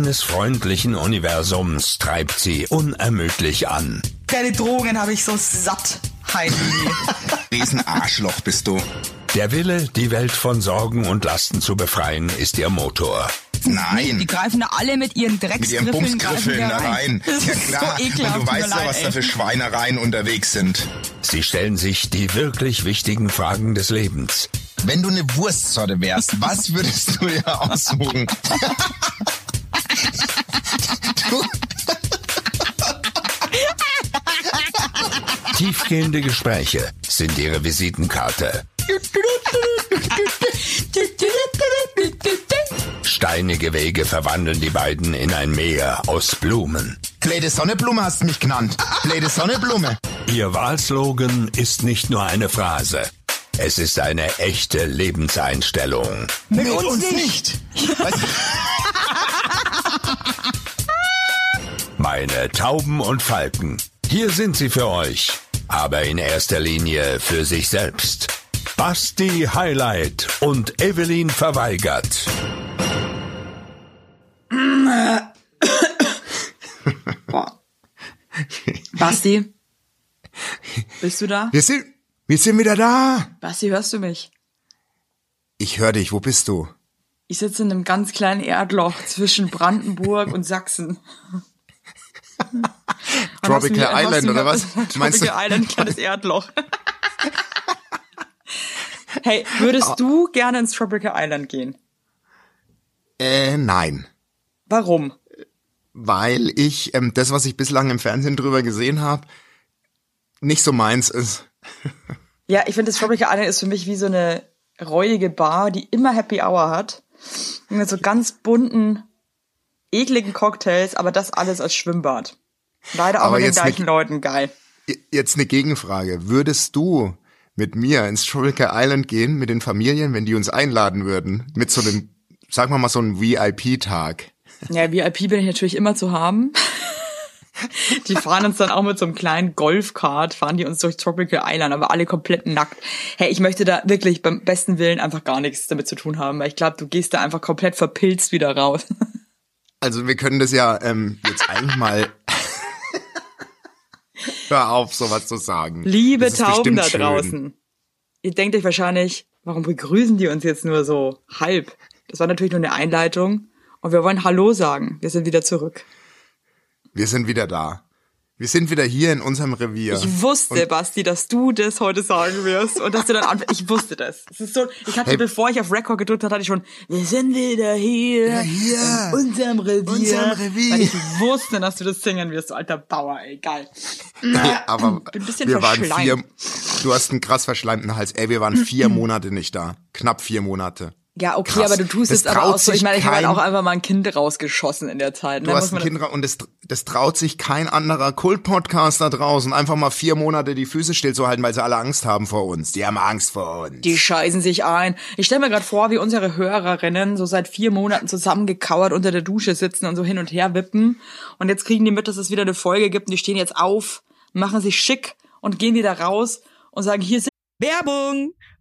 Eines freundlichen Universums treibt sie unermüdlich an. Deine Drogen habe ich so satt, Heidi. Riesenarschloch bist du. Der Wille, die Welt von Sorgen und Lasten zu befreien, ist ihr Motor. Nein. Die greifen da alle mit ihren Mit Drecksgriffeln ihren greifen Bumsgriffeln da da rein. Das Ja ist klar, so ekelhaft. wenn du weißt ja, was da ey. für Schweinereien unterwegs sind. Sie stellen sich die wirklich wichtigen Fragen des Lebens. Wenn du eine Wurstsorte wärst, was würdest du dir aussuchen? Tiefgehende Gespräche sind ihre Visitenkarte. Steinige Wege verwandeln die beiden in ein Meer aus Blumen. Blöde Sonneblume hast du mich genannt. Blöde Sonneblume. Ihr Wahlslogan ist nicht nur eine Phrase. Es ist eine echte Lebenseinstellung. Mit, uns, nicht. Weißt, Meine Tauben und Falken. Hier sind sie für euch. Aber in erster Linie für sich selbst. Basti Highlight und Evelyn verweigert. Basti, bist du da? Wir sind, wir sind wieder da. Basti, hörst du mich? Ich höre dich. Wo bist du? Ich sitze in einem ganz kleinen Erdloch zwischen Brandenburg und Sachsen. Du Tropical Island, du mir- oder was? Meinst? Tropical Island, kleines Erdloch. hey, würdest du gerne ins Tropical Island gehen? Äh, nein. Warum? Weil ich ähm, das, was ich bislang im Fernsehen drüber gesehen habe, nicht so meins ist. Ja, ich finde, das Tropical Island ist für mich wie so eine räudige Bar, die immer Happy Hour hat. Mit so ganz bunten, ekligen Cocktails, aber das alles als Schwimmbad. Leider auch Aber mit den gleichen mit- Leuten, geil. Jetzt eine Gegenfrage. Würdest du mit mir ins Tropical Island gehen, mit den Familien, wenn die uns einladen würden? Mit so einem, sagen wir mal, so einem VIP-Tag. Ja, VIP bin ich natürlich immer zu haben. Die fahren uns dann auch mit so einem kleinen Golfkart, fahren die uns durch Tropical Island, aber alle komplett nackt. Hey, ich möchte da wirklich beim besten Willen einfach gar nichts damit zu tun haben, weil ich glaube, du gehst da einfach komplett verpilzt wieder raus. Also wir können das ja ähm, jetzt eigentlich mal... Hör auf, sowas zu sagen. Liebe Tauben da schön. draußen. Ihr denkt euch wahrscheinlich, warum begrüßen die uns jetzt nur so halb? Das war natürlich nur eine Einleitung und wir wollen Hallo sagen. Wir sind wieder zurück. Wir sind wieder da. Wir sind wieder hier in unserem Revier. Ich wusste, Basti, dass du das heute sagen wirst und dass du dann anf- ich wusste das. Es ist so, ich hatte, Hey. bevor ich auf Record gedrückt hatte, hatte ich schon, wir sind wieder hier, hier, in unserem Revier. unserem Revier. Weil ich wusste, dass du das singen wirst, du alter Bauer, ey, geil. Ja, aber bin ein bisschen wir waren vier, du hast einen krass verschleimten Hals. Ey, wir waren vier Monate nicht da. Knapp vier Monate. Ja, okay, Krass. aber du tust Das es aber auch so. Ich meine, ich habe halt auch einfach mal ein Kind rausgeschossen in der Zeit. Du ne? hast Muss ein Kind und das, das traut sich kein anderer Kult-Podcast da draußen, einfach mal vier Monate die Füße stillzuhalten, weil sie alle Angst haben vor uns. Die haben Angst vor uns. Die scheißen sich ein. Ich stelle mir gerade vor, wie unsere Hörerinnen so seit vier Monaten zusammengekauert unter der Dusche sitzen und so hin und her wippen. Und jetzt kriegen die mit, dass es wieder eine Folge gibt und die stehen jetzt auf, machen sich schick und gehen wieder raus und sagen, hier sind Werbung!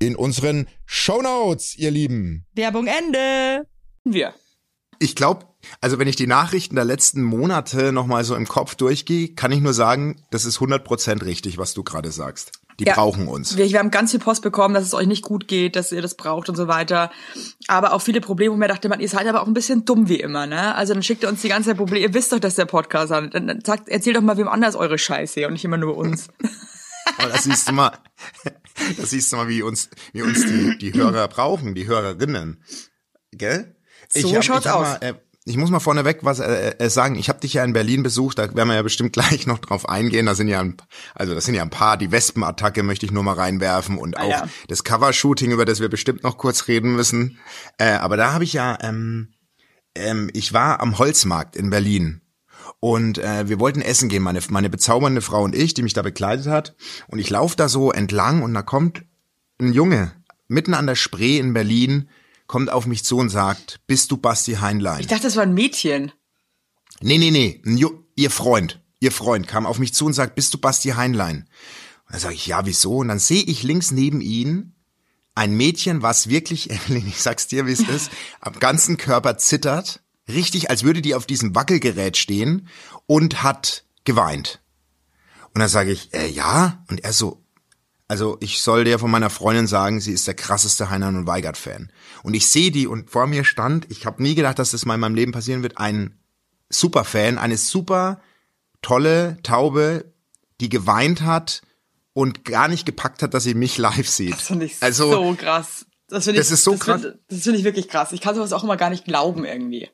in unseren Shownotes, ihr Lieben. Werbung Ende. Wir. Ich glaube, also wenn ich die Nachrichten der letzten Monate nochmal so im Kopf durchgehe, kann ich nur sagen, das ist 100% richtig, was du gerade sagst. Die Ja. brauchen uns. Wir, wir haben ganz viel Post bekommen, dass es euch nicht gut geht, dass ihr das braucht und so weiter. Aber auch viele Probleme, wo mir dachte man, ihr seid aber auch ein bisschen dumm wie immer, ne? Also dann schickt ihr uns die ganze Zeit Probleme. Ihr wisst doch, dass der Podcast hat. Dann, dann sagt, erzählt doch mal wem anders eure Scheiße und nicht immer nur uns. Aber das siehst du mal, das siehst du mal, wie uns, wie uns die, die Hörer brauchen, die Hörerinnen. Gell? So hab- schaut's hab aus. Mal, äh, ich muss mal vorneweg was äh, äh, sagen. Ich habe dich ja in Berlin besucht, da werden wir ja bestimmt gleich noch drauf eingehen. Da sind ja ein, also das sind ja ein paar. Die Wespenattacke möchte ich nur mal reinwerfen und Ah, auch ja. das Covershooting, über das wir bestimmt noch kurz reden müssen. Äh, aber da habe ich ja, ähm, ähm, ich war am Holzmarkt in Berlin. Und äh, wir wollten essen gehen, meine, meine bezaubernde Frau und ich, die mich da begleitet hat. Und ich laufe da so entlang und da kommt ein Junge mitten an der Spree in Berlin, kommt auf mich zu und sagt, bist du Basti Heinlein? Ich dachte, das war ein Mädchen. Nee, nee, nee, ihr Freund, ihr Freund kam auf mich zu und sagt, bist du Basti Heinlein? Und dann sage ich, ja, wieso? Und dann sehe ich links neben ihn ein Mädchen, was wirklich, Evelyn, ich sag's dir, wie es ist, am ganzen Körper zittert, richtig, als würde die auf diesem Wackelgerät stehen und hat geweint. Und dann sage ich, äh, ja, und er so, also ich soll dir von meiner Freundin sagen, sie ist der krasseste Heinlein und Weigert-Fan. Und ich sehe die und vor mir stand, ich habe nie gedacht, dass das mal in meinem Leben passieren wird, ein Superfan, eine super tolle Taube, die geweint hat und gar nicht gepackt hat, dass sie mich live sieht. Das finde ich also, so krass. Das finde ich, das ist so das krass. Find, das finde ich wirklich krass. Ich kann sowas auch immer gar nicht glauben irgendwie.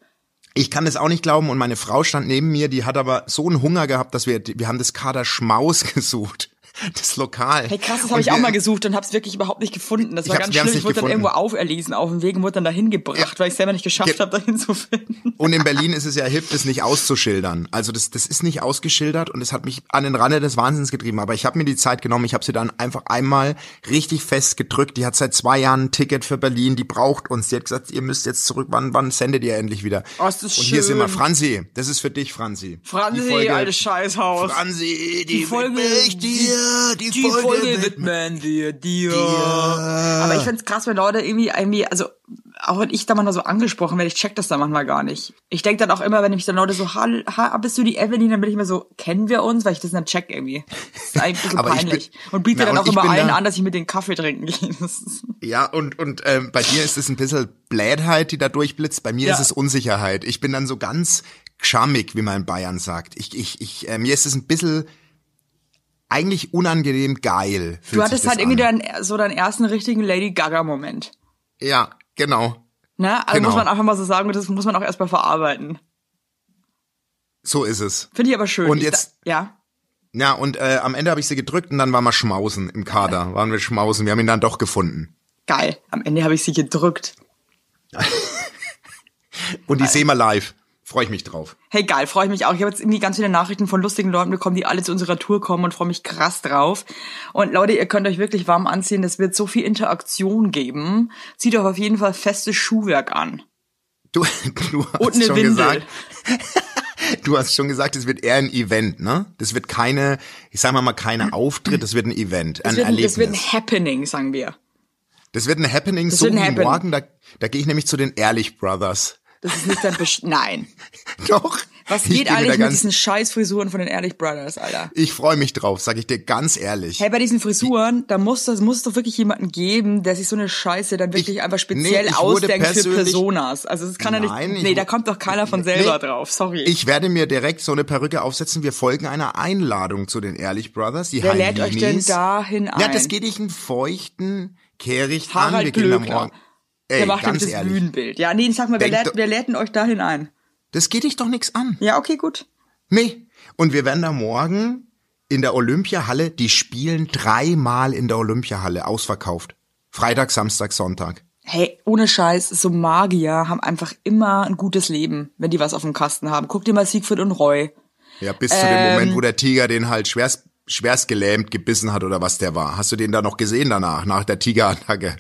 Ich kann es auch nicht glauben und meine Frau stand neben mir, die hat aber so einen Hunger gehabt, dass wir, wir haben das Kader Schmaus gesucht. Das Lokal. Hey krass, das habe ich wir- auch mal gesucht und habe es wirklich überhaupt nicht gefunden. Das war ganz schlimm. Ich wurde dann gefunden. irgendwo auferlesen auf dem Weg und wurde dann dahin gebracht, weil ich selber nicht geschafft Ge- habe, dahin zu finden. Und in Berlin ist es ja hip, das nicht auszuschildern. Also das, das ist nicht ausgeschildert und es hat mich an den Rande des Wahnsinns getrieben. Aber ich habe mir die Zeit genommen, ich habe sie dann einfach einmal richtig fest gedrückt. Die hat seit zwei Jahren ein Ticket für Berlin, die braucht uns. Die hat gesagt, ihr müsst jetzt zurück, wann, wann sendet ihr endlich wieder? Oh, ist das und hier sind wir, schön. Franzi, das ist für dich, Franzi. Franzi, altes Scheißhaus. Franzi, die, Die Folge- ich dir, die, Folge, widme widmen wir dir. dir. Aber ich find's krass, wenn Leute irgendwie, irgendwie, also auch wenn ich da manchmal so angesprochen werde, ich check das da manchmal gar nicht. Ich denk dann auch immer, wenn mich dann Leute so, ha, ha, bist du die Evelyn, dann bin ich immer so, kennen wir uns? Weil ich das dann check irgendwie. Das ist eigentlich ein bisschen Aber ich bin- peinlich. und biete Na, dann und auch immer allen da- an, dass ich mit den Kaffee trinken gehe. Ja, und, und ähm, bei dir ist es ein bisschen Blädheit, die da durchblitzt. Bei mir Ja. ist es Unsicherheit. Ich bin dann so ganz schamig, wie man in Bayern sagt. Ich, ich, ich, äh, mir ist es ein bisschen eigentlich unangenehm geil. Du hattest halt das irgendwie an. deinen, so deinen ersten richtigen Lady Gaga-Moment. Ja, genau. Ne? Also Genau. muss man einfach mal so sagen, das muss man auch erstmal verarbeiten. So ist es. Finde ich aber schön. Und Ich jetzt- ja. Ja, und äh, am Ende habe ich sie gedrückt und dann waren wir schmausen im Kader. Waren wir schmausen. Wir haben ihn dann doch gefunden. Geil. Am Ende habe ich sie gedrückt. Und die sehen wir live. Freue ich mich drauf. Hey, geil, freue ich mich auch. Ich habe jetzt irgendwie ganz viele Nachrichten von lustigen Leuten bekommen, die alle zu unserer Tour kommen und freue mich krass drauf. Und Leute, ihr könnt euch wirklich warm anziehen. Es wird so viel Interaktion geben. Zieht euch auf jeden Fall festes Schuhwerk an. Du, du hast Und eine schon Windel. gesagt, du hast schon gesagt, es wird eher ein Event, ne? Das wird keine, ich sag mal mal, keine Auftritt, das wird ein Event, ein Das wird, ein, Erlebnis. das wird ein Happening, sagen wir. Das wird ein Happening, Das so wie morgen, da, da gehe ich nämlich zu den Ehrlich Brothers. Das ist nicht dein Besch Nein. Doch. Was ich geht geh eigentlich mit diesen scheiß Frisuren von den Ehrlich Brothers, Alter? Ich freue mich drauf, sag ich dir ganz ehrlich. Hey, bei diesen Frisuren, da muss das muss es doch wirklich jemanden geben, der sich so eine Scheiße dann wirklich Ich- einfach speziell nee, ich ausdenkt für Personas. Also das kann ja Nein, nicht. ich Nee, da kommt doch keiner von Nee, selber drauf. Sorry. Ich werde mir direkt so eine Perücke aufsetzen. Wir folgen einer Einladung zu den Ehrlich Brothers. Die Wer lädt euch denn dahin ein? Ja, das geht dich einen feuchten Kehricht an. Wir Harald gehen morgen. Ey, Der macht ganz das ehrlich. Bühnenbild. Ja, nee, sag mal, wer Denk lädt, wer lädt denn euch dahin ein? Das geht dich doch nichts an. Ja, okay, gut. Nee. Und wir werden da morgen in der Olympiahalle, die spielen dreimal in der Olympiahalle, ausverkauft. Freitag, Samstag, Sonntag. Hey, ohne Scheiß, so Magier haben einfach immer ein gutes Leben, wenn die was auf dem Kasten haben. Guck dir mal Siegfried und Roy. Ja, bis zu Ähm. dem Moment, wo der Tiger den halt schwerst, schwerst gelähmt gebissen hat oder was der war. Hast du den da noch gesehen danach, nach der Tigerattacke?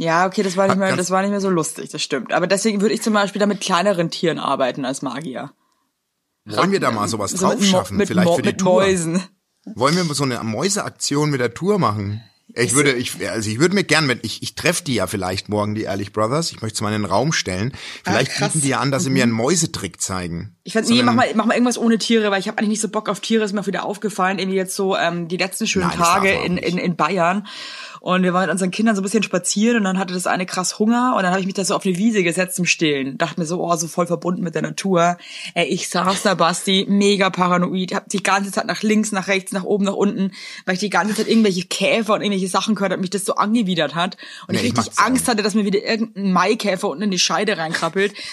Ja, okay, das war nicht mehr, das war nicht mehr so lustig, das stimmt. Aber deswegen würde ich zum Beispiel da mit kleineren Tieren arbeiten als Magier. Wollen wir da mal sowas So drauf schaffen? mit Vielleicht Mo- für die mit Tour. Mäusen. Wollen wir so eine Mäuseaktion mit der Tour machen? Ich würde, ich, also ich würde mir gern, wenn ich, ich treffe die ja vielleicht morgen, die Ehrlich Brothers. Ich möchte es mal in den Raum stellen. Vielleicht Ah, krass. Mhm. bieten die ja an, dass sie mir einen Mäusetrick zeigen. Ich fand, So nee, mach mal, mach mal irgendwas ohne Tiere, weil ich habe eigentlich nicht so Bock auf Tiere, ist mir auch wieder aufgefallen, irgendwie jetzt so ähm, die letzten schönen Nein, Tage in, in, in Bayern. Und wir waren mit unseren Kindern so ein bisschen spazieren und dann hatte das eine krass Hunger und dann habe ich mich da so auf eine Wiese gesetzt zum Stillen. Dachte mir so, oh, so voll verbunden mit der Natur. Ey, ich saß da, Basti, mega paranoid, hab die ganze Zeit nach links, nach rechts, nach oben, nach unten, weil ich die ganze Zeit irgendwelche Käfer und irgendwelche Sachen gehört habe, mich das so angewidert hat. Und Nee, ich ich richtig Angst hatte, dass mir wieder irgendein Maikäfer unten in die Scheide reinkrabbelt.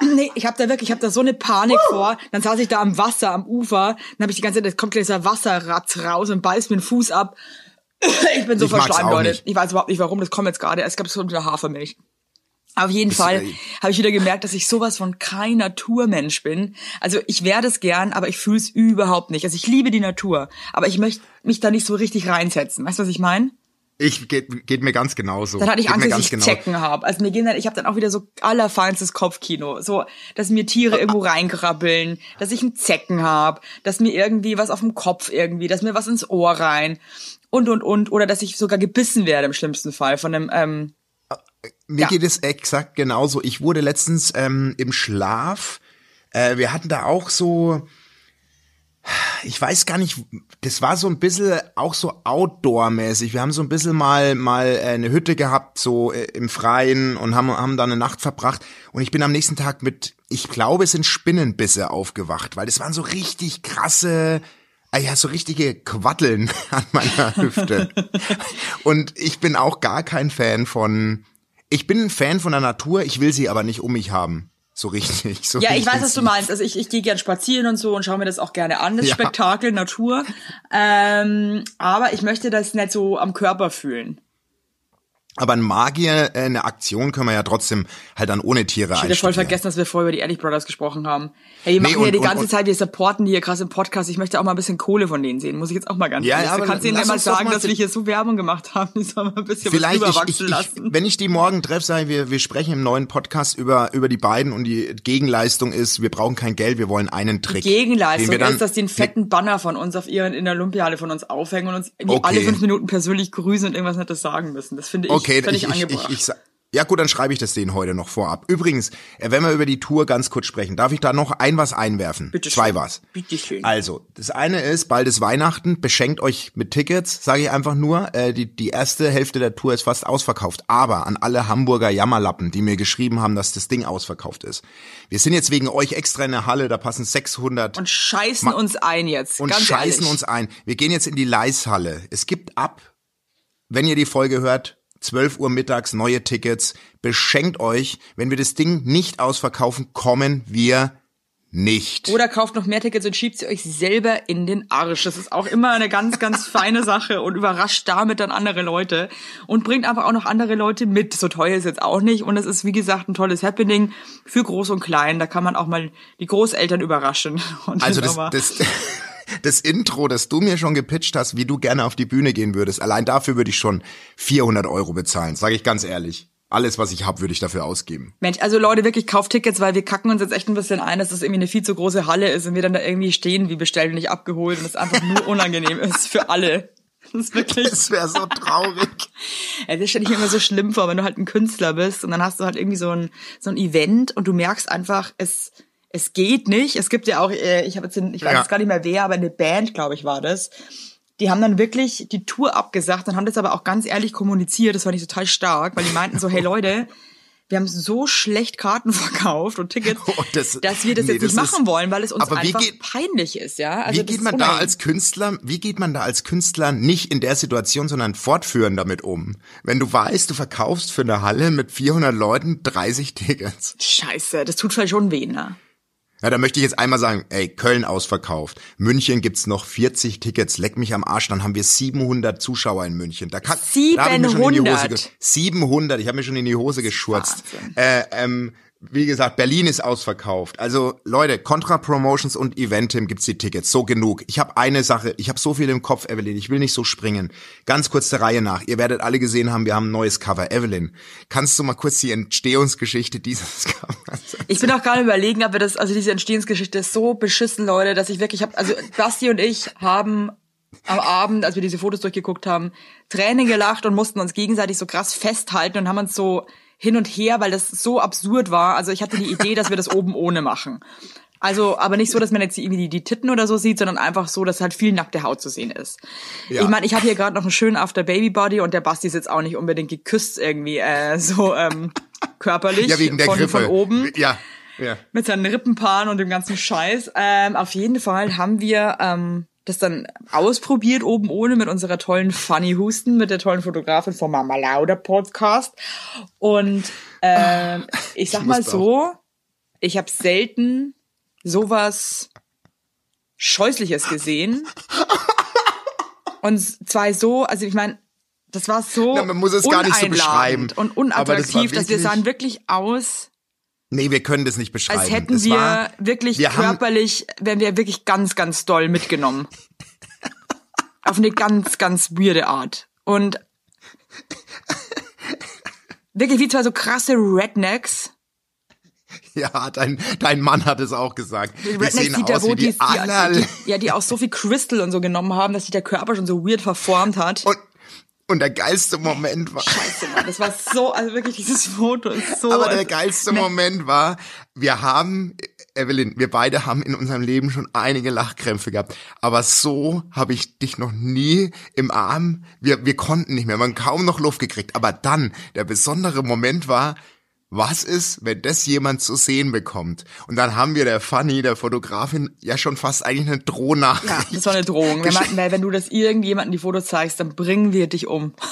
Nee, ich habe da wirklich, ich habe da so eine Panik vor. Dann saß ich da am Wasser, am Ufer. Dann habe ich die ganze Zeit, es kommt gleich dieser Wasserratz raus und beißt mir den Fuß ab. Ich bin so Ich verschleimt, Leute. nicht. Ich weiß überhaupt nicht, warum. Das kommt jetzt gerade. Es gab so wieder Hafermilch. Auf jeden Fall habe ich wieder gemerkt, dass ich sowas von kein Naturmensch bin. Also ich werde es gern, aber ich fühle es überhaupt nicht. Also ich liebe die Natur, aber ich möchte mich da nicht so richtig reinsetzen. Weißt du, was ich meine? Ich geht, geht mir ganz genauso. Dann hatte ich geht Angst, dass ich genau. Zecken habe. Also mir gehen dann, ich habe dann auch wieder so allerfeinstes Kopfkino. So, dass mir Tiere irgendwo reinkrabbeln, dass ich einen Zecken habe, dass mir irgendwie was auf dem Kopf irgendwie, dass mir was ins Ohr rein und und und oder dass ich sogar gebissen werde im schlimmsten Fall von einem ähm, Mir Ja. geht es exakt genauso. Ich wurde letztens ähm, im Schlaf, äh, wir hatten da auch so, ich weiß gar nicht, das war so ein bisschen auch so Outdoor-mäßig. Wir haben so ein bisschen mal mal äh, eine Hütte gehabt, so äh, im Freien und haben, haben da eine Nacht verbracht. Und ich bin am nächsten Tag mit, ich glaube, es sind Spinnenbisse aufgewacht, weil das waren so richtig krasse, Ah ja, so richtige Quatteln an meiner Hüfte. Und ich bin auch gar kein Fan von, ich bin ein Fan von der Natur, ich will sie aber nicht um mich haben. So richtig. So Ja, ich weiß, was du meinst. Also ich, ich gehe gern spazieren und so und schaue mir das auch gerne an, das Ja. Spektakel, Natur. Ähm, aber ich möchte das nicht so am Körper fühlen. Aber ein Magier, äh, eine Aktion können wir ja trotzdem halt dann ohne Tiere Ich hätte voll vergessen, dass wir vorher über die Ehrlich Brothers gesprochen haben. Hey, die Nee, machen ja und- die und- ganze und- Zeit, wir supporten die hier krass im Podcast. Ich möchte auch mal ein bisschen Kohle von denen sehen. Muss ich jetzt auch mal ganz Ja, ehrlich. ja, Du kannst denen ja mal sagen, dass wir hier so Werbung gemacht haben. Die sollen mal ein bisschen Vielleicht, was ich, ich, rüberwachsen ich, lassen. wenn ich die morgen treffe, sage ich, wir, wir sprechen im neuen Podcast über, über die beiden und die Gegenleistung ist, wir brauchen kein Geld, wir wollen einen Trick. den Gegenleistung dann- ist, dass die einen fetten Banner von uns auf ihren in der Olympiade von uns aufhängen und uns Okay. alle fünf Minuten persönlich grüßen und irgendwas Nettes sagen müssen. Das finde ich Okay, völlig ich, ich, ich, ich, ja gut, dann schreibe ich das denen heute noch vorab. Übrigens, äh, wenn wir über die Tour ganz kurz sprechen, darf ich da noch ein was einwerfen? Bitte Zwei schön. was. Bitte schön. Also, das eine ist, bald ist Weihnachten, beschenkt euch mit Tickets, sage ich einfach nur. Äh, die, die erste Hälfte der Tour ist fast ausverkauft. Aber an alle Hamburger Jammerlappen, die mir geschrieben haben, dass das Ding ausverkauft ist. Wir sind jetzt wegen euch extra in der Halle, da passen 600 und scheißen Ma- uns ein jetzt. und scheißen ehrlich. uns ein. Wir gehen jetzt in die Leishalle. Es gibt ab, wenn ihr die Folge hört, 12 Uhr mittags neue Tickets. Beschenkt euch. Wenn wir das Ding nicht ausverkaufen, kommen wir nicht. Oder kauft noch mehr Tickets und schiebt sie euch selber in den Arsch. Das ist auch immer eine ganz, ganz feine Sache und überrascht damit dann andere Leute und bringt einfach auch noch andere Leute mit. So teuer ist jetzt auch nicht und es ist, wie gesagt, ein tolles Happening für Groß und Klein. Da kann man auch mal die Großeltern überraschen. Also das, das, das Intro, das du mir schon gepitcht hast, wie du gerne auf die Bühne gehen würdest, allein dafür würde ich schon 400 Euro bezahlen, sage ich ganz ehrlich. Alles, was ich habe, würde ich dafür ausgeben. Mensch, also Leute, wirklich kauft Tickets, weil wir kacken uns jetzt echt ein bisschen ein, dass das irgendwie eine viel zu große Halle ist und wir dann da irgendwie stehen, wie bestellt und nicht abgeholt und es einfach nur unangenehm ist für alle. Das ist wirklich. Das wäre so traurig. Ja, das stelle ich mir immer so schlimm vor, wenn du halt ein Künstler bist und dann hast du halt irgendwie so ein, so ein Event und du merkst einfach, es, es geht nicht. Es gibt ja auch, äh, ich habe jetzt, ich weiß Ja. jetzt gar nicht mehr wer, aber eine Band, glaube ich, war das. Die haben dann wirklich die Tour abgesagt und haben das aber auch ganz ehrlich kommuniziert. Das fand ich total stark, weil die meinten so, hey Leute, wir haben so schlecht Karten verkauft und Tickets, Oh, das- dass wir das nee, jetzt das nicht ist- machen wollen, weil es uns Aber wie einfach geht- peinlich ist, ja. Also wie geht ist man da als Künstler, wie geht man da als Künstler nicht in der Situation, sondern fortführend damit um? Wenn du weißt, du verkaufst für eine Halle mit 400 Leuten 30 Tickets. Scheiße, das tut vielleicht schon weh, ne? Ja, da möchte ich jetzt einmal sagen, ey, Köln ausverkauft. München gibt's noch 40 Tickets. Leck mich am Arsch, dann haben wir 700 Zuschauer in München. Da kann, Da hab ich mir schon in die Hose 700? ge- 700, ich habe mir schon in die Hose geschurzt. Äh, ähm, wie gesagt, Berlin ist ausverkauft. Also Leute, Contra Promotions und Eventim gibt's die Tickets. So genug. Ich habe eine Sache, ich habe so viel im Kopf, Evelyn. Ich will nicht so springen. Ganz kurz der Reihe nach. Ihr werdet alle gesehen haben, wir haben ein neues Cover. Evelyn, kannst du mal kurz die Entstehungsgeschichte dieses Covers Ich bin auch gerade überlegen, wir das, also diese Entstehungsgeschichte ist so beschissen, Leute, dass ich wirklich habe, also Basti und ich haben am Abend, als wir diese Fotos durchgeguckt haben, Tränen gelacht und mussten uns gegenseitig so krass festhalten und haben uns so hin und her, weil das so absurd war. Also ich hatte die Idee, dass wir das oben ohne machen. Also, aber nicht so, dass man jetzt irgendwie die, die Titten oder so sieht, sondern einfach so, dass halt viel nackte Haut zu sehen ist. Ja. Ich meine, ich habe hier gerade noch einen schönen After Baby Body und der Basti ist jetzt auch nicht unbedingt geküsst irgendwie äh, so ähm, körperlich Ja, wegen der von, Grippe. von oben Ja, ja. mit seinen Rippenpaaren und dem ganzen Scheiß. Ähm, auf jeden Fall haben wir ähm, das dann ausprobiert oben ohne mit unserer tollen Funny Husten, mit der tollen Fotografin vom Mama Lauda Podcast. Und ähm, ich sag Ich mal so, ich habe selten sowas Scheußliches gesehen. Und zwar so, also ich meine, das war so Na, man muss es gar nicht so beschreiben. und unattraktiv, dass wir sahen wirklich aus, Nee, wir können das nicht beschreiben. als hätten Es wir war, wirklich wir haben- körperlich, wären wir wirklich ganz, ganz doll mitgenommen. Auf eine ganz, ganz weirde Art. Und wirklich wie zwei so krasse Rednecks. Ja, dein, dein Mann hat es auch gesagt. Die Rednecks, da, aus wo wie die, die, die, die, ja, die auch so viel Crystal und so genommen haben, dass sich der Körper schon so weird verformt hat. und, und der geilste Moment war... Scheiße, Mann, das war so, also wirklich dieses Foto ist so. Aber der geilste Moment war, wir haben, Evelyn, wir beide haben in unserem Leben schon einige Lachkrämpfe gehabt. Aber so habe ich dich noch nie im Arm. Wir, wir konnten nicht mehr, man kaum noch Luft gekriegt. Aber dann, der besondere Moment war, was ist, wenn das jemand zu sehen bekommt? Und dann haben wir der Fanny, der Fotografin, ja schon fast eigentlich eine Drohnachricht. Ja, das war eine Drohung. Wenn, geschickt. man, wenn du das irgendjemandem die Fotos zeigst, dann bringen wir dich um.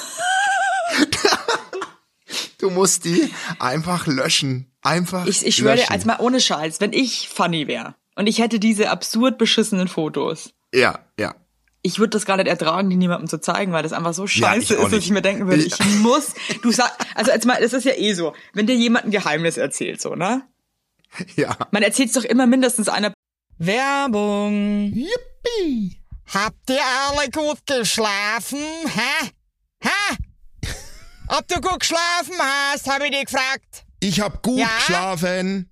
Du musst die einfach löschen. Einfach Ich, ich schwöre dir, als mal ohne Scheiß, wenn ich funny wäre und ich hätte diese absurd beschissenen Fotos, Ja, ja. Ich würde das gar nicht ertragen, die niemandem zu zeigen, weil das einfach so scheiße ich auch ist, dass ich mir denken würde, Ich- ich muss, du sag, also jetzt mal, das ist ja eh so, wenn dir jemand ein Geheimnis erzählt, so, ne? Ja. Man erzählt doch immer mindestens einer Werbung. Yippie! Habt ihr alle gut geschlafen? Hä? Hä? Ob du gut geschlafen hast, habe ich dich gefragt. Ich hab gut Ja? geschlafen.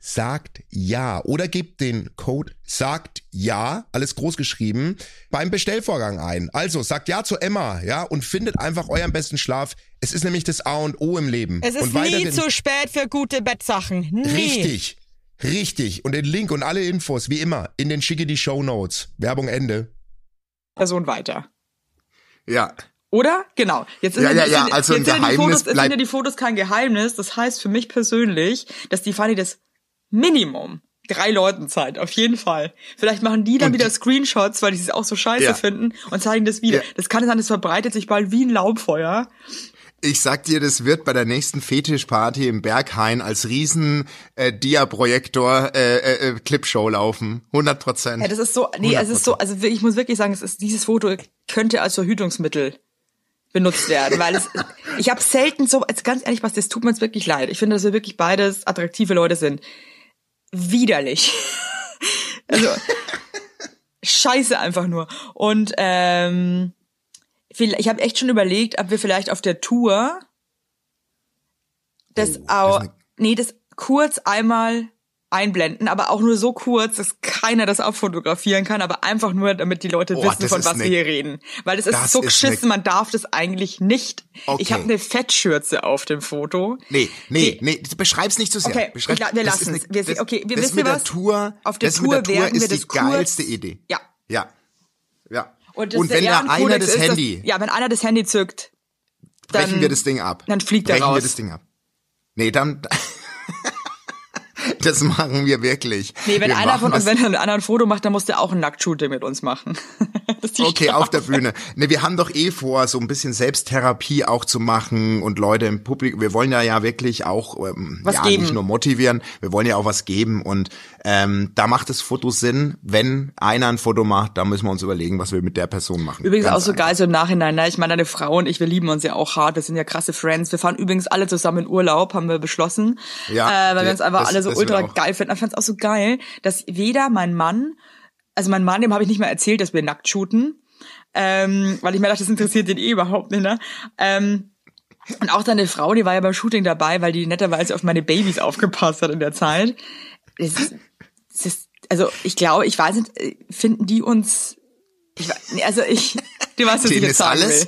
sagt ja oder gebt den Code sagt ja, alles groß geschrieben, beim Bestellvorgang ein. Also sagt ja zu Emma, ja, und findet einfach euren besten Schlaf. Es ist nämlich das A und O im Leben. Es ist und nie zu spät für gute Bettsachen. Nie. Richtig. Richtig. Und den Link und alle Infos, wie immer, in den schicke die Show Notes. Werbung Ende. Person weiter. Ja. Oder? Genau. Jetzt sind, Ja, ja, ja, also jetzt ein sind, Geheimnis Fotos, jetzt sind ja die Fotos kein Geheimnis. Das heißt für mich persönlich, dass die Fanny das Minimum drei Leuten zeigt. Auf jeden Fall. Vielleicht machen die dann Und wieder Screenshots, weil die es auch so scheiße Ja. finden und zeigen das wieder. Ja. Das kann sein, das verbreitet sich bald wie ein Laubfeuer. Ich sag dir, das wird bei der nächsten Fetischparty im Berghain als riesen äh, Dia-Projektor äh, äh, äh, Clipshow laufen. 100 Prozent. Ja, das ist so, nee, es ist so, also ich muss wirklich sagen, es ist, dieses Foto könnte als Verhütungsmittel benutzt werden, weil es, ich habe selten so, also ganz ehrlich, was, das tut mir jetzt wirklich leid. Ich finde, dass wir wirklich beides attraktive Leute sind. Widerlich. also, scheiße einfach nur. Und, ähm, ich habe echt schon überlegt, ob wir vielleicht auf der Tour das Oh, auch, nee, das kurz einmal einblenden, aber auch nur so kurz, dass keiner das abfotografieren kann, aber einfach nur, damit die Leute Oh, wissen, das von was eine- wir hier reden. Weil das ist das so ist geschissen, eine- man darf das eigentlich nicht. Ich Okay. habe eine Fettschürze auf dem Foto. Nee, nee, nee, beschreib's nicht so sehr. Okay, Beschreib, ich wir das ist lassen's. eine- Wir- das, okay, wir das wissen wir was? Tour, Auf der das Tour mit der Tour ist die das kurz- geilste Idee. Ja. Ja. Ja. Und, Und, das wenn da einer das ist, Handy, Dass, ja, wenn einer das Handy zückt, dann, brechen wir das Ding ab. dann fliegt er brechen wir raus. das Ding ab. Nee, dann Das machen wir wirklich. Nee, wenn wir einer von uns, wenn er einer ein Foto macht, dann muss der auch ein Nacktshooting mit uns machen. Okay, auf der Strafe. Bühne. Ne, wir haben doch eh vor, so ein bisschen Selbsttherapie auch zu machen und Leute im Publikum. Wir wollen ja ja wirklich auch ähm, Was ja, geben. nicht nur motivieren, wir wollen ja auch was geben und ähm, da macht es Foto Sinn. Wenn einer ein Foto macht, dann müssen wir uns überlegen, was wir mit der Person machen. Übrigens Ganz auch so einfach. geil so im Nachhinein. Ne? Ich meine, deine Frau und ich, wir lieben uns ja auch hart. Wir sind ja krasse Friends. Wir fahren übrigens alle zusammen in Urlaub, haben wir beschlossen. Ja, äh, weil wir uns einfach das- alle so ultra geil finden. Ich fand es auch so geil, dass weder mein Mann, also mein Mann, dem habe ich nicht mal erzählt, dass wir nackt shooten. Ähm, weil ich mir dachte, das interessiert den eh überhaupt nicht, ne? Ähm, und auch deine Frau, die war ja beim Shooting dabei, weil die netterweise auf meine Babys aufgepasst hat in der Zeit. Ist, ist, also ich glaube, ich weiß nicht, finden die uns, ich, also ich, du weißt, was ich Denen jetzt ist sagen alles,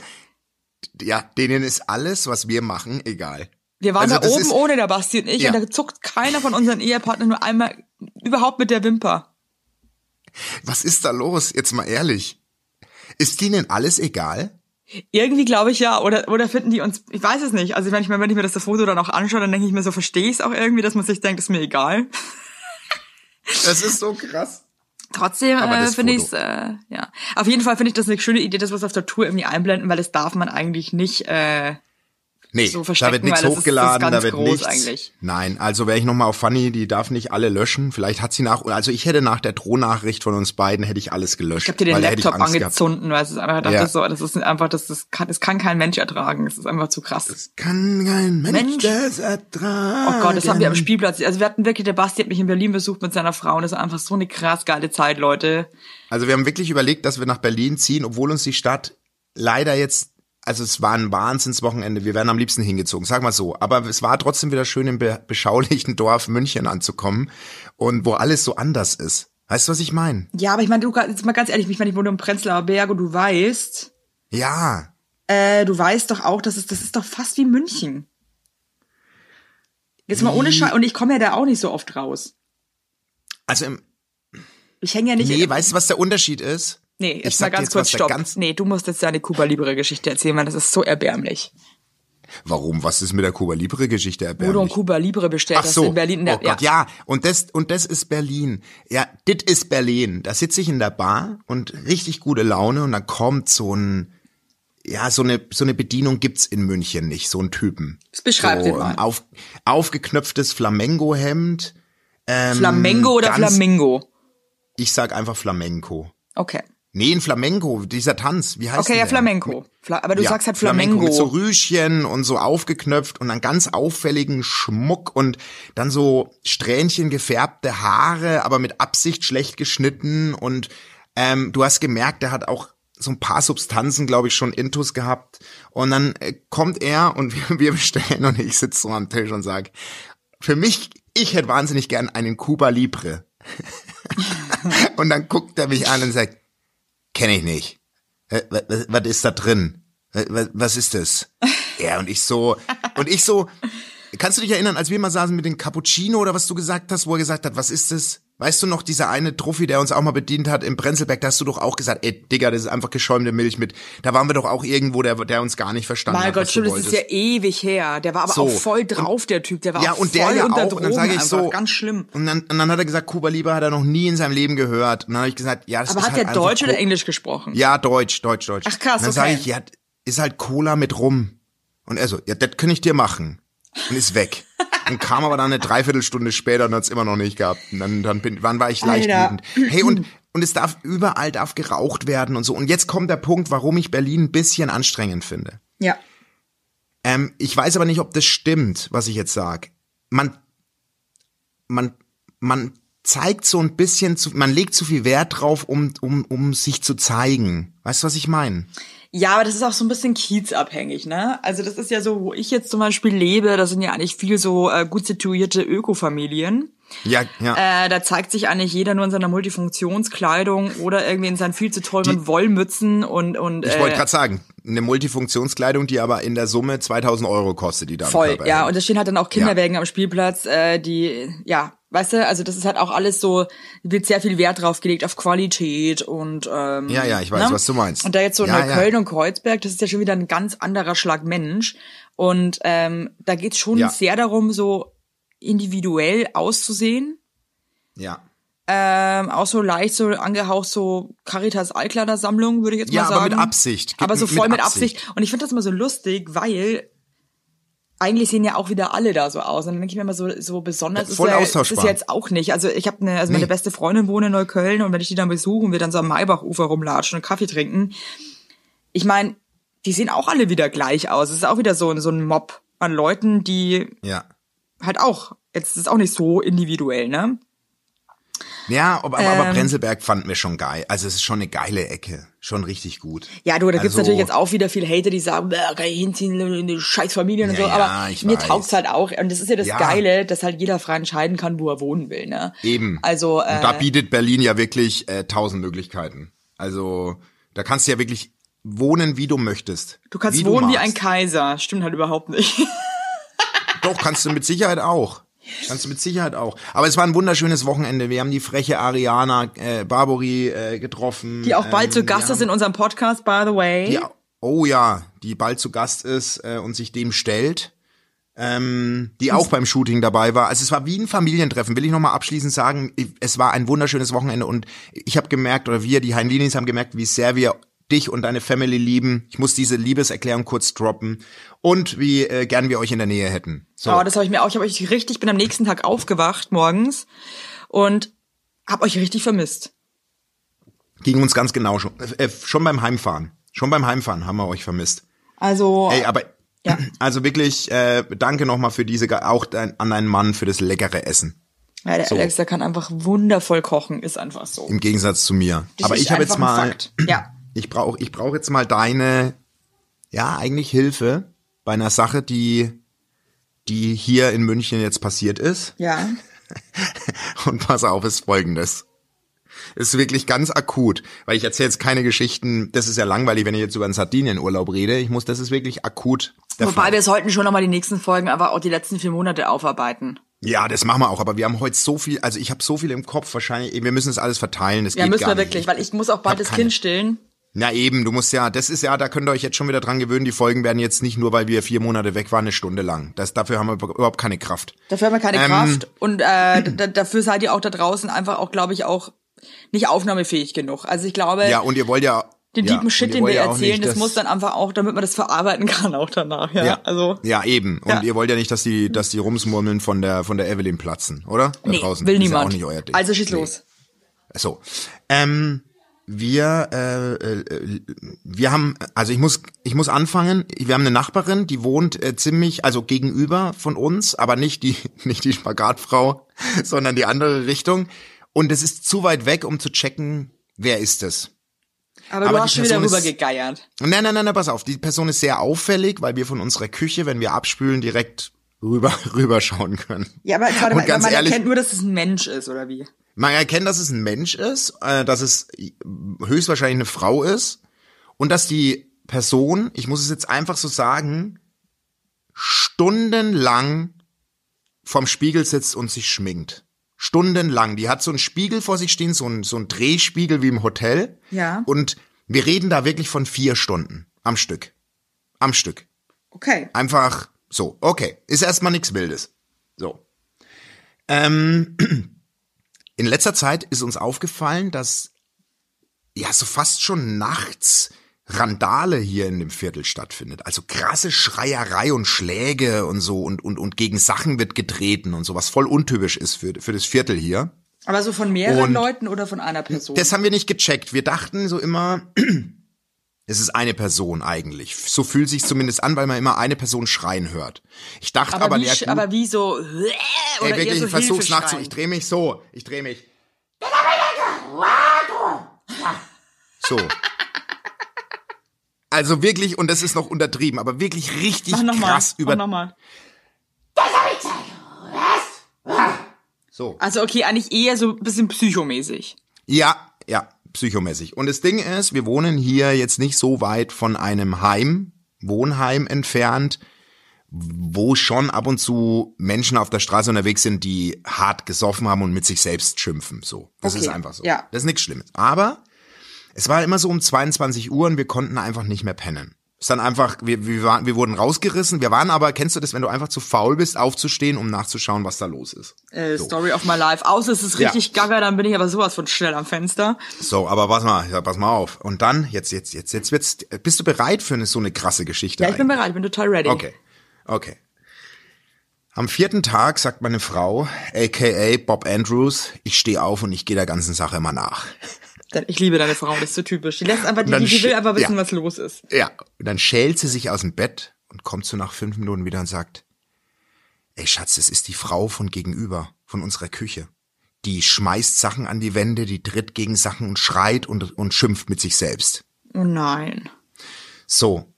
will. ja, denen ist alles, was wir machen, egal. Wir waren Also da das oben ist- ohne der Basti und ich Ja. und da zuckt keiner von unseren Ehepartnern nur einmal überhaupt mit der Wimper. Was ist da los? Jetzt mal ehrlich. Ist denen alles egal? Irgendwie glaube ich ja, oder, oder finden die uns, ich weiß es nicht. Also wenn ich mir, wenn ich mir das Foto dann auch anschaue, dann denke ich mir so, verstehe ich es auch irgendwie, dass man sich denkt, ist mir egal. Das ist so krass. Trotzdem Aber äh, finde ich äh, ja. Auf jeden Fall finde ich das eine schöne Idee, das was auf der Tour irgendwie einblenden, weil das darf man eigentlich nicht. Äh, Nee, so da wird nichts das hochgeladen, das da wird nichts. eigentlich. Nein, also wäre ich nochmal auf Fanny, die darf nicht alle löschen. Vielleicht hat sie nach, also ich hätte nach der Drohnachricht von uns beiden, hätte ich alles gelöscht. ich habe dir den Laptop angezündet, weil es ist einfach, dachte Ja. so, das ist einfach, das, das kann, das kann kein Mensch ertragen. Das ist einfach zu krass. Kann kein Mensch, Mensch. das ertragen. Oh Gott, das haben wir am Spielplatz. Also wir hatten wirklich, der Basti hat mich in Berlin besucht mit seiner Frau und das war einfach so eine krass geile Zeit, Leute. Also wir haben wirklich überlegt, dass wir nach Berlin ziehen, obwohl uns die Stadt leider jetzt, also es war ein Wahnsinnswochenende, wir wären am liebsten hingezogen, sag mal so. Aber es war trotzdem wieder schön im be beschaulichen Dorf München anzukommen und wo alles so anders ist. Weißt du, was ich meine? Ja, aber ich meine, du, jetzt mal ganz ehrlich, ich meine, ich wohne im Prenzlauer Berg und du weißt, Ja, äh, du weißt doch auch, dass es, das ist doch fast wie München. Jetzt mal ohne Scheiß, und ich komme ja da auch nicht so oft raus. also im, Ich hänge ja nicht. nee, weißt du, was der Unterschied ist? Nee, Ich jetzt mal ganz jetzt, kurz stopp. ganz- nee, du musst jetzt deine Cuba Libre Geschichte erzählen, weil das ist so erbärmlich. Warum? Was ist mit der Cuba Libre Geschichte Wo du ein erbärmlich? Cuba Libre bestellt Ach hast so, in Berlin. in der- oh Gott, ja. Und das, und das ist Berlin. Ja, dit ist Berlin. Da sitze ich in der Bar und richtig gute Laune und dann kommt so ein, ja, so eine, so eine Bedienung gibt's in München nicht, so ein Typen. Beschreib so, den mal. Auf, aufgeknöpftes Flamengo-Hemd. Ähm, Flamengo oder ganz- Flamingo? Ich sag einfach Flamenco. Okay. Nee, ein Flamenco, dieser Tanz, wie heißt Okay, denn ja, der? Flamenco. Fla aber du Ja, sagst halt Flamengo. Mit so Rüschen und so aufgeknöpft und dann ganz auffälligen Schmuck und dann so Strähnchen gefärbte Haare, aber mit Absicht schlecht geschnitten und ähm, du hast gemerkt, der hat auch so ein paar Substanzen, glaube ich, schon Intus gehabt. Und dann äh, kommt er und wir, wir bestellen und ich sitze so am Tisch und sag, für mich, ich hätte wahnsinnig gern einen Cuba Libre. und dann guckt er mich an und sagt, kenne ich nicht. Was, ist da drin? Was, was ist das? Ja, und ich so, und ich so, kannst du dich erinnern, als wir mal saßen mit dem Cappuccino oder was du gesagt hast, wo er gesagt hat, was ist das? Weißt du noch, dieser eine Trophy, der uns auch mal bedient hat im Prenzlberg, da hast du doch auch gesagt, ey, Digga, das ist einfach geschäumte Milch mit. Da waren wir doch auch irgendwo, der, der uns gar nicht verstanden Mein hat. Gott, was stimmt, das ist ja ewig her. Der war aber So. auch voll drauf, der Typ. Der war ja, auch und voll der ja unter auch. Drogen Und dann sage ich so, Ganz schlimm. Und dann, und dann hat er gesagt, Kuba Libre hat er noch nie in seinem Leben gehört. Und dann habe ich gesagt, ja, das Aber ist hat halt der Deutsch oder Englisch gesprochen? Ja, Deutsch, Deutsch, Deutsch. Ach, krass, Und dann sage okay. ich, ja, ist halt Cola mit Rum. Und er so, ja, das kann ich dir machen. Und ist weg. Und kam aber dann eine Dreiviertelstunde später und hat's immer noch nicht gehabt. Und dann, dann bin, wann war ich leicht wütend. Hey, und, und es darf überall darf geraucht werden und so. Und jetzt kommt der Punkt, warum ich Berlin ein bisschen anstrengend finde. Ja. Ähm, ich weiß aber nicht, ob das stimmt, was ich jetzt sag. Man, man, man zeigt so ein bisschen zu, man legt zu viel Wert drauf, um, um, um sich zu zeigen. Weißt du, was ich meine? Ja, aber das ist auch so ein bisschen kiezabhängig, ne? Also das ist ja so, wo ich jetzt zum Beispiel lebe, das sind ja eigentlich viel so äh, gut situierte Ökofamilien. Ja, ja. Äh, da zeigt sich eigentlich jeder nur in seiner Multifunktionskleidung oder irgendwie in seinen viel zu teuren Wollmützen und und ich äh, wollte gerade sagen, eine Multifunktionskleidung, die aber in der Summe 2000 Euro kostet, die da voll, ja. hängt. Und da stehen halt dann auch Kinderwägen am Spielplatz, äh, die, ja, weißt du, also das ist halt auch alles so, wird sehr viel Wert drauf gelegt auf Qualität und ähm, Ja, ja, ich weiß, was du meinst. Und da jetzt so Ja, Neukölln ja. und Kreuzberg, das ist ja schon wieder ein ganz anderer Schlag Mensch. Und ähm, da geht's schon Ja. sehr darum, so individuell auszusehen. ja. Ähm, auch so leicht so angehaucht so Caritas Altkleidersammlung, würde ich jetzt Ja, mal aber sagen. mit Absicht. Aber so voll mit Absicht. Absicht. Und ich finde das immer so lustig, weil eigentlich sehen ja auch wieder alle da so aus. Und dann denke ich mir immer so, so besonders Ja, voll ist, ja, ist jetzt auch nicht. Also ich habe eine, also meine Nee. beste Freundin wohnt in Neukölln und wenn ich die dann besuche und wir dann so am Maybachufer rumlatschen und Kaffee trinken, ich meine, die sehen auch alle wieder gleich aus. Es ist auch wieder so, so ein Mob an Leuten, die Ja. Halt auch, jetzt ist es auch nicht so individuell, ne? Ja, aber, aber, aber Ähm. Prenzlberg fanden wir schon geil. Also es ist schon eine geile Ecke. Schon richtig gut. Ja, du, da gibt's Also- natürlich jetzt auch wieder viel Hater, die sagen, "Bäh, kann ich hinziehen in die scheiß Familien und Ja, so, ja, aber ich mir weiß. taugt's halt auch. Und das ist ja das Ja. Geile, dass halt jeder frei entscheiden kann, wo er wohnen will, ne? Eben. Also, Und da äh, bietet Berlin ja wirklich äh, tausend Möglichkeiten. Also da kannst du ja wirklich wohnen, wie du möchtest. du kannst wie wohnen wie magst. ein Kaiser. Stimmt halt überhaupt nicht. Doch, kannst du mit Sicherheit auch. Kannst du mit Sicherheit auch. Aber es war ein wunderschönes Wochenende. Wir haben die freche Ariana äh, Barbary äh, getroffen. Die auch bald Ähm, zu Gast wir ist in unserem Podcast, by the way. Die, oh ja, die bald zu Gast ist äh, und sich dem stellt. Ähm, die auch beim Shooting dabei war. Also es war wie ein Familientreffen, will ich nochmal abschließend sagen. Es war ein wunderschönes Wochenende und ich habe gemerkt, oder wir, die Heinlinis, haben gemerkt, wie sehr wir dich und deine Family lieben. Ich muss diese Liebeserklärung kurz droppen. Und wie äh, gern wir euch in der Nähe hätten. So. Oh, das habe ich mir auch. Ich habe euch richtig, bin am nächsten Tag aufgewacht morgens und habe euch richtig vermisst. Ging uns ganz genau schon. Äh, schon beim Heimfahren. Schon beim Heimfahren haben wir euch vermisst. Also, Ey, aber Ja. also wirklich, äh, danke nochmal für diese, auch dein, an deinen Mann für das leckere Essen. ja, der so. Alex, der kann einfach wundervoll kochen, ist einfach so. Im Gegensatz zu mir. Das aber ich habe jetzt mal. Ja. Ich brauche ich brauch jetzt mal deine, ja, eigentlich Hilfe bei einer Sache, die, die hier in München jetzt passiert ist. Ja. Und pass auf, ist folgendes. Ist wirklich ganz akut, weil ich erzähle jetzt keine Geschichten, das ist ja langweilig, wenn ich jetzt über einen Sardinienurlaub rede. Ich muss, das ist wirklich akut. Wobei Fall. wir sollten schon nochmal die nächsten Folgen, aber auch die letzten vier Monate aufarbeiten. Ja, das machen wir auch, aber wir haben heute so viel, also ich habe so viel im Kopf wahrscheinlich, wir müssen es alles verteilen, das Ja, geht müssen wir wirklich, nicht. weil ich muss auch bald das keine- Kind stillen. Na eben, du musst ja, das ist ja, da könnt ihr euch jetzt schon wieder dran gewöhnen, die Folgen werden jetzt nicht nur, weil wir vier Monate weg waren, eine Stunde lang. Das, dafür haben wir überhaupt keine Kraft. Dafür haben wir keine Ähm, Kraft und äh, dafür seid ihr auch da draußen einfach auch, glaube ich, auch nicht aufnahmefähig genug. Also ich glaube, Ja, und ihr wollt ja... den ja, Shit, den wir ja erzählen, nicht, das muss dann einfach auch, damit man das verarbeiten kann auch danach. Ja, Ja, also ja eben. Und Ja. ihr wollt ja nicht, dass die, dass die Rumsmurmeln von der, von der Evelyn platzen, oder? Da nee, draußen. will ist niemand. Ja auch nicht euer Ding. Also schieß Nee. los. So. Ähm, wir, äh, äh, wir haben, also ich muss, ich muss anfangen. Wir haben eine Nachbarin, die wohnt äh, ziemlich, also gegenüber von uns, aber nicht die, nicht die Spagatfrau, sondern die andere Richtung. Und es ist zu weit weg, um zu checken, wer ist es. Aber, Aber du hast schon wieder Person ist- rübergegeiert. Nein, nein, nein, nein, pass auf. Die Person ist sehr auffällig, weil wir von unserer Küche, wenn wir abspülen, direkt rüber, rüberschauen können. Ja, aber warte mal, ganz man ehrlich- erkennt nur, dass es ein Mensch ist, oder wie? Man erkennt, dass es ein Mensch ist, äh, dass es höchstwahrscheinlich eine Frau ist und dass die Person, ich muss es jetzt einfach so sagen, stundenlang vorm Spiegel sitzt und sich schminkt. Stundenlang. Die hat so einen Spiegel vor sich stehen, so ein, so ein Drehspiegel wie im Hotel. Ja. Und wir reden da wirklich von vier Stunden am Stück. Am Stück. Okay. Einfach so, okay. Ist erstmal nichts Wildes. So. Ähm, in letzter Zeit ist uns aufgefallen, dass ja so fast schon nachts Randale hier in dem Viertel stattfindet. Also krasse Schreierei und Schläge und so und, und, und gegen Sachen wird getreten und so, was voll untypisch ist für, für das Viertel hier. Aber so von mehreren Und- Leuten oder von einer Person? Das haben wir nicht gecheckt. Wir dachten so immer, es ist eine Person eigentlich. So fühlt sich zumindest an, weil man immer eine Person schreien hört. Ich dachte aber, aber, wie, aber wie so, oder ey, eher wirklich, so ich versuch's nachzu. Ich drehe mich so. Ich drehe mich. So. Also wirklich, und das ist noch untertrieben, aber wirklich richtig Mach nochmal, krass mach über. nochmal. So. Also okay, eigentlich eher so ein bisschen psychomäßig. Ja, ja, psychomäßig. Und das Ding ist, wir wohnen hier jetzt nicht so weit von einem Heim, Wohnheim entfernt, wo schon ab und zu Menschen auf der Straße unterwegs sind, die hart gesoffen haben und mit sich selbst schimpfen. So, das Okay, ist einfach so. ja. Das ist nichts Schlimmes. Aber es war immer so um 22 Uhr und wir konnten einfach nicht mehr pennen. Ist dann einfach, wir, wir, waren, wir wurden rausgerissen. Wir waren aber, kennst du das, wenn du einfach zu faul bist, aufzustehen, um nachzuschauen, was da los ist? Äh, So. Story of my life. Außer es ist Ja. richtig gaga, dann bin ich aber sowas von schnell am Fenster. So, aber pass mal, ja, pass mal auf. Und dann, jetzt, jetzt, jetzt, jetzt wird's, bist du bereit für eine, so eine krasse Geschichte? Ja, ich bin eigentlich? bereit, ich bin total ready. Okay, okay. Am vierten Tag sagt meine Frau, aka Bob Andrews, ich stehe auf und ich gehe der ganzen Sache mal nach. Ich liebe deine Frau, das ist so typisch. Die lässt einfach, die, die, die will einfach wissen, ja. was los ist. Ja, und dann schält sie sich aus dem Bett und kommt so nach fünf Minuten wieder und sagt, ey Schatz, das ist die Frau von gegenüber, von unserer Küche. Die schmeißt Sachen an die Wände, die tritt gegen Sachen und schreit und, und schimpft mit sich selbst. Oh nein. So,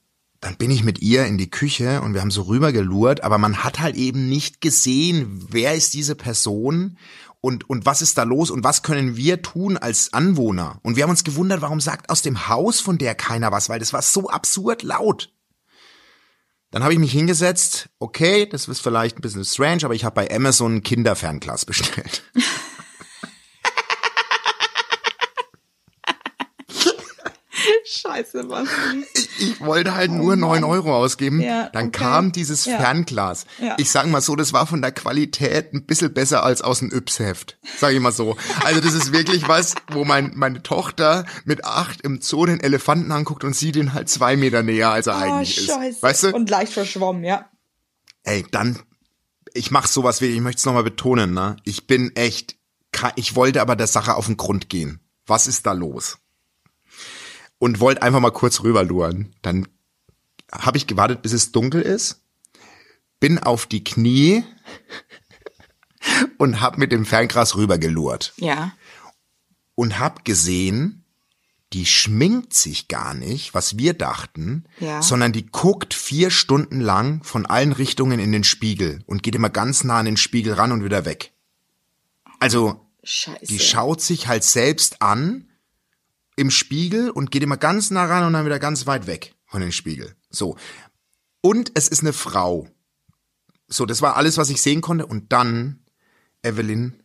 dann bin ich mit ihr in die Küche und wir haben so rübergelurrt, aber man hat halt eben nicht gesehen, wer ist diese Person und, und was ist da los und was können wir tun als Anwohner. Und wir haben uns gewundert, warum sagt aus dem Haus von der keiner was, weil das war so absurd laut. Dann habe ich mich hingesetzt, okay, das ist vielleicht ein bisschen strange, aber ich habe bei Amazon ein Kinderfernglas bestellt. Scheiße, was? Ich wollte halt nur neun Euro ausgeben. Ja, dann okay. kam dieses Ja. Fernglas. Ja. Ich sag mal so, das war von der Qualität ein bisschen besser als aus dem Yps-Heft. Sag ich mal so. Also das ist wirklich was, wo mein, meine Tochter mit acht im Zoo den Elefanten anguckt und sieht ihn halt zwei Meter näher, als er Oh, eigentlich scheiße. ist. Weißt du? Und leicht verschwommen, ja. Ey, dann, ich mach sowas wirklich, ich möchte es nochmal betonen, ne? Ich bin echt, ich wollte aber der Sache auf den Grund gehen. Was ist da los? Und wollte einfach mal kurz rüberluren. Dann habe ich gewartet, bis es dunkel ist, bin auf die Knie und hab mit dem Fernglas rübergelurrt Ja. und hab gesehen, die schminkt sich gar nicht, was wir dachten, Ja. sondern die guckt vier Stunden lang von allen Richtungen in den Spiegel und geht immer ganz nah an den Spiegel ran und wieder weg. Also, Scheiße. die schaut sich halt selbst an im Spiegel und geht immer ganz nah ran und dann wieder ganz weit weg von dem Spiegel. So. Und es ist eine Frau. So, das war alles, was ich sehen konnte. Und dann, Evelyn,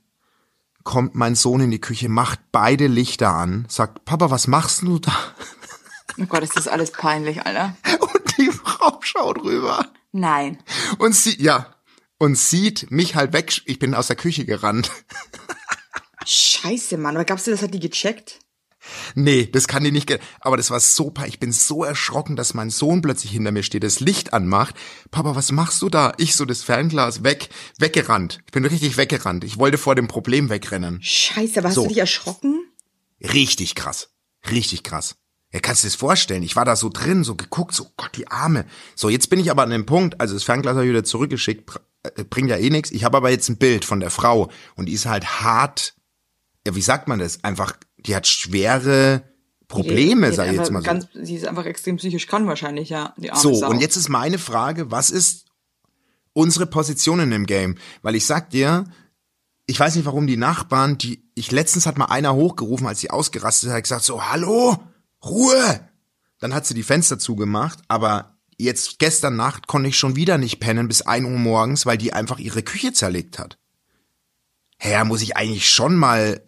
kommt mein Sohn in die Küche, macht beide Lichter an, sagt, Papa, was machst du da? Oh Gott, ist das alles peinlich, Alter. Und die Frau schaut rüber Nein. und sieht, ja, und sieht mich halt weg. Ich bin aus der Küche gerannt. Scheiße, Mann. Aber glaubst du, das hat die gecheckt? Nee, das kann die nicht. Aber das war so, ich bin so erschrocken, dass mein Sohn plötzlich hinter mir steht, das Licht anmacht. Papa, was machst du da? Ich so das Fernglas weg, weggerannt. Ich bin richtig weggerannt. Ich wollte vor dem Problem wegrennen. Scheiße, aber hast So. du dich erschrocken? Richtig krass. Richtig krass. Ja, kannst du dir das vorstellen? Ich war da so drin, so geguckt, so Gott, die Arme. So, jetzt bin ich aber an dem Punkt, also das Fernglas habe ich wieder zurückgeschickt, äh, bringt ja eh nichts. Ich habe aber jetzt ein Bild von der Frau und die ist halt hart, ja, wie sagt man das? Einfach, die hat schwere Probleme, Die- die sag ich jetzt mal so. Ganz, sie ist einfach extrem psychisch krank wahrscheinlich, ja. Die arme So, Sau. und jetzt ist meine Frage, was ist unsere Position in dem Game? Weil ich sag dir, ich weiß nicht, warum die Nachbarn, die, ich letztens hat mal einer hochgerufen, als sie ausgerastet hat gesagt so, hallo, Ruhe! Dann hat sie die Fenster zugemacht, aber jetzt gestern Nacht konnte ich schon wieder nicht pennen bis 1 Uhr morgens, weil die einfach ihre Küche zerlegt hat. Hä, muss ich eigentlich schon mal,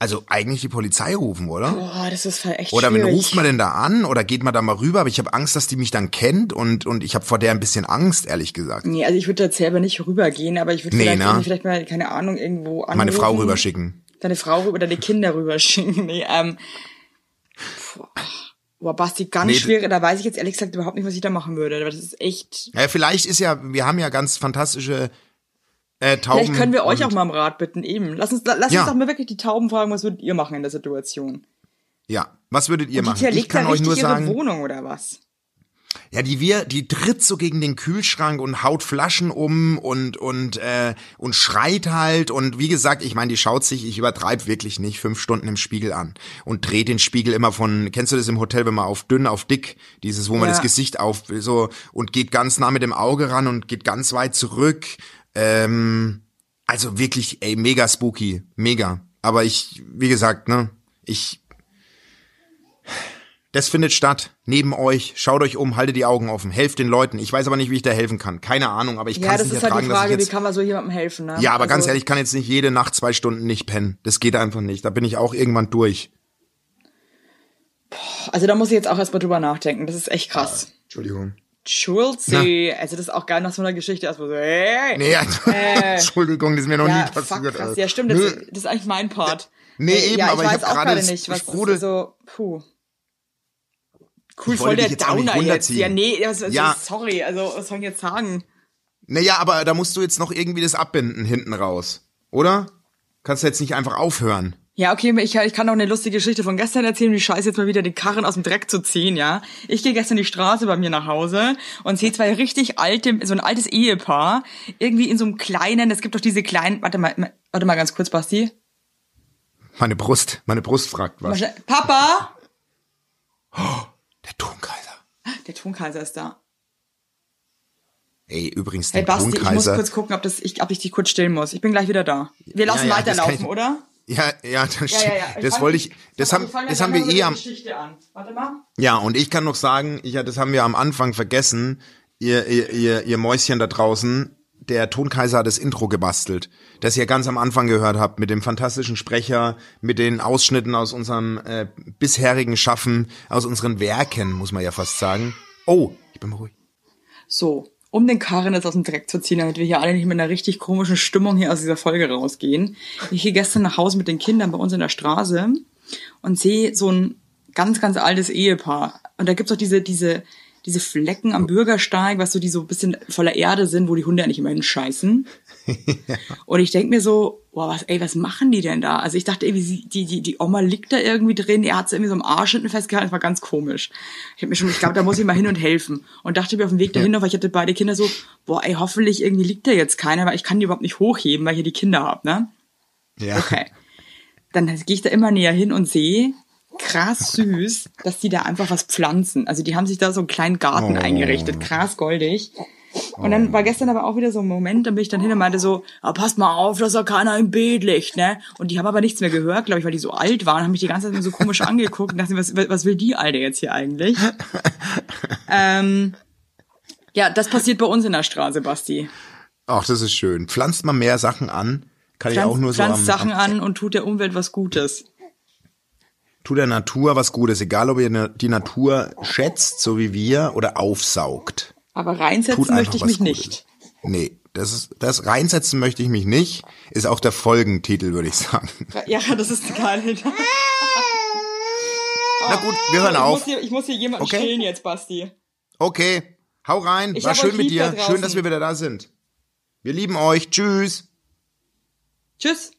also eigentlich die Polizei rufen, oder? Boah, das ist voll echt Oder wen ruft man denn da an? Oder geht man da mal rüber? Aber ich habe Angst, dass die mich dann kennt und, und ich habe vor der ein bisschen Angst, ehrlich gesagt. Nee, also ich würde jetzt selber nicht rübergehen, aber ich würde Nee, vielleicht, ne? vielleicht mal, keine Ahnung, irgendwo anrufen. Meine Frau rüberschicken. Deine Frau rüber, deine Kinder rüberschicken. Nee, ähm, Boah, Basti, ganz Nee, schwierig. Da weiß ich jetzt ehrlich gesagt überhaupt nicht, was ich da machen würde. Das ist echt. Ja, vielleicht ist ja, wir haben ja ganz fantastische äh, Tauben. Vielleicht können wir euch auch mal um Rat bitten. Eben. Lass uns, lass Ja. uns doch mal wirklich die Tauben fragen, was würdet ihr machen in der Situation? Ja, was würdet ihr Und die machen? Tia Ich legt da kann euch nur ihre sagen, Wohnung oder was? ja, die wir, die tritt so gegen den Kühlschrank und haut Flaschen um und und äh, und schreit halt und wie gesagt, ich meine, die schaut sich, ich übertreibe wirklich nicht, fünf Stunden im Spiegel an und dreht den Spiegel immer von, kennst du das im Hotel, wenn man auf dünn, auf dick, dieses, wo man Ja. das Gesicht auf so und geht ganz nah mit dem Auge ran und geht ganz weit zurück. Ähm, also wirklich, ey, mega spooky, mega. Aber ich, wie gesagt, ne, ich das findet statt, neben euch. Schaut euch um, haltet die Augen offen, helft den Leuten. Ich weiß aber nicht, wie ich da helfen kann. Keine Ahnung, aber ich Ja, kann es das nicht ist halt ertragen, die Frage, dass wie ich jetzt. kann man so jemandem helfen, ne? Ja, aber ganz Also- ehrlich, ich kann jetzt nicht jede Nacht zwei Stunden nicht pennen. Das geht einfach nicht. Da bin ich auch irgendwann durch. Also da muss ich jetzt auch erstmal drüber nachdenken. Das ist echt krass. Entschuldigung. Schulze. Also das ist auch geil nach so einer Geschichte erstmal so, hey. Nee, Entschuldigung, das ist mir noch ja, nie passiert. fuck. Alter. Ja, stimmt, das, das ist eigentlich mein Part. Nee, Äh, eben, ja, aber ich ich weiß hab auch gerade nicht, was Sprudel- so, puh. Cool, Ich voll der nicht Downer jetzt. Ja, nee, also, also, Ja. sorry, also was soll ich jetzt sagen? Naja, aber da musst du jetzt noch irgendwie das abbinden hinten raus. Oder? Kannst du jetzt nicht einfach aufhören. Ja, okay, ich, ich kann noch eine lustige Geschichte von gestern erzählen, wie scheiße jetzt mal wieder den Karren aus dem Dreck zu ziehen, ja. Ich gehe gestern die Straße bei mir nach Hause und sehe zwei richtig alte, so ein altes Ehepaar, irgendwie in so einem kleinen, es gibt doch diese kleinen, warte mal, warte mal ganz kurz, Basti. Meine Brust, meine Brust fragt was. Papa! Der Tonkaiser. Der Tonkaiser ist da. Ey, übrigens, Hey der Basti, ich muss Tonkaiser. kurz gucken, ob, das, ich, ob ich dich kurz stillen muss. Ich bin gleich wieder da. Wir lassen Ja, ja, weiterlaufen, oder? Ja, ja, das, Ja, ja, ja. das wollte ich, das haben, das haben wir einmal eh am, der Geschichte an. Warte mal. ja, und ich kann noch sagen, ich, das haben wir am Anfang vergessen, ihr, ihr, ihr, ihr Mäuschen da draußen, der Tonkaiser hat das Intro gebastelt, das ihr ganz am Anfang gehört habt, mit dem fantastischen Sprecher, mit den Ausschnitten aus unserem äh, bisherigen Schaffen, aus unseren Werken, muss man ja fast sagen. Oh, ich bin mal ruhig. So, um den Karren jetzt aus dem Dreck zu ziehen, damit wir hier alle nicht mit einer richtig komischen Stimmung hier aus dieser Folge rausgehen. Ich gehe gestern nach Hause mit den Kindern bei uns in der Straße und sehe so ein ganz, ganz altes Ehepaar. Und da gibt's auch diese, diese, diese Flecken am Bürgersteig, was so, die so ein bisschen voller Erde sind, wo die Hunde eigentlich immer hinscheißen. Und ich denk mir so, boah, was, ey, was machen die denn da? Also ich dachte irgendwie, die, die, die Oma liegt da irgendwie drin, er hat sie irgendwie so am Arsch hinten festgehalten, das war ganz komisch. Ich hab mir schon, ich glaube, da muss ich mal hin und helfen. Und dachte mir auf dem Weg dahin noch, weil ich hatte beide Kinder so, boah, ey, hoffentlich irgendwie liegt da jetzt keiner, weil ich kann die überhaupt nicht hochheben, weil ich hier die Kinder hab, ne? Ja. Okay. Dann gehe ich da immer näher hin und sehe, krass süß, dass die da einfach was pflanzen. Also die haben sich da so einen kleinen Garten Oh. eingerichtet, krass goldig. Und dann war gestern aber auch wieder so ein Moment, da bin ich dann hin und meinte so, ah, passt mal auf, dass da keiner im Beet liegt, ne? Und die haben aber nichts mehr gehört, glaube ich, weil die so alt waren, haben mich die ganze Zeit so komisch angeguckt und dachten, was, was will die Alte jetzt hier eigentlich? ähm, ja, das passiert bei uns in der Straße, Basti. Ach, das ist schön. Pflanzt mal mehr Sachen an. Kann ich auch nur so pflanzt am, Sachen am, an und tut der Umwelt was Gutes. tu der Natur was Gutes, egal ob ihr die Natur schätzt, so wie wir, oder aufsaugt. Aber reinsetzen möchte ich mich nicht. Nee, das ist, das reinsetzen möchte ich mich nicht, ist auch der Folgentitel, würde ich sagen. Ja, das ist geil. Na gut, wir hören ich auf. Muss hier, ich muss hier jemanden Okay. stillen jetzt, Basti. Okay, hau rein, Ich war schön mit da dir, draußen. schön, dass wir wieder da sind. Wir lieben euch, tschüss. Tschüss.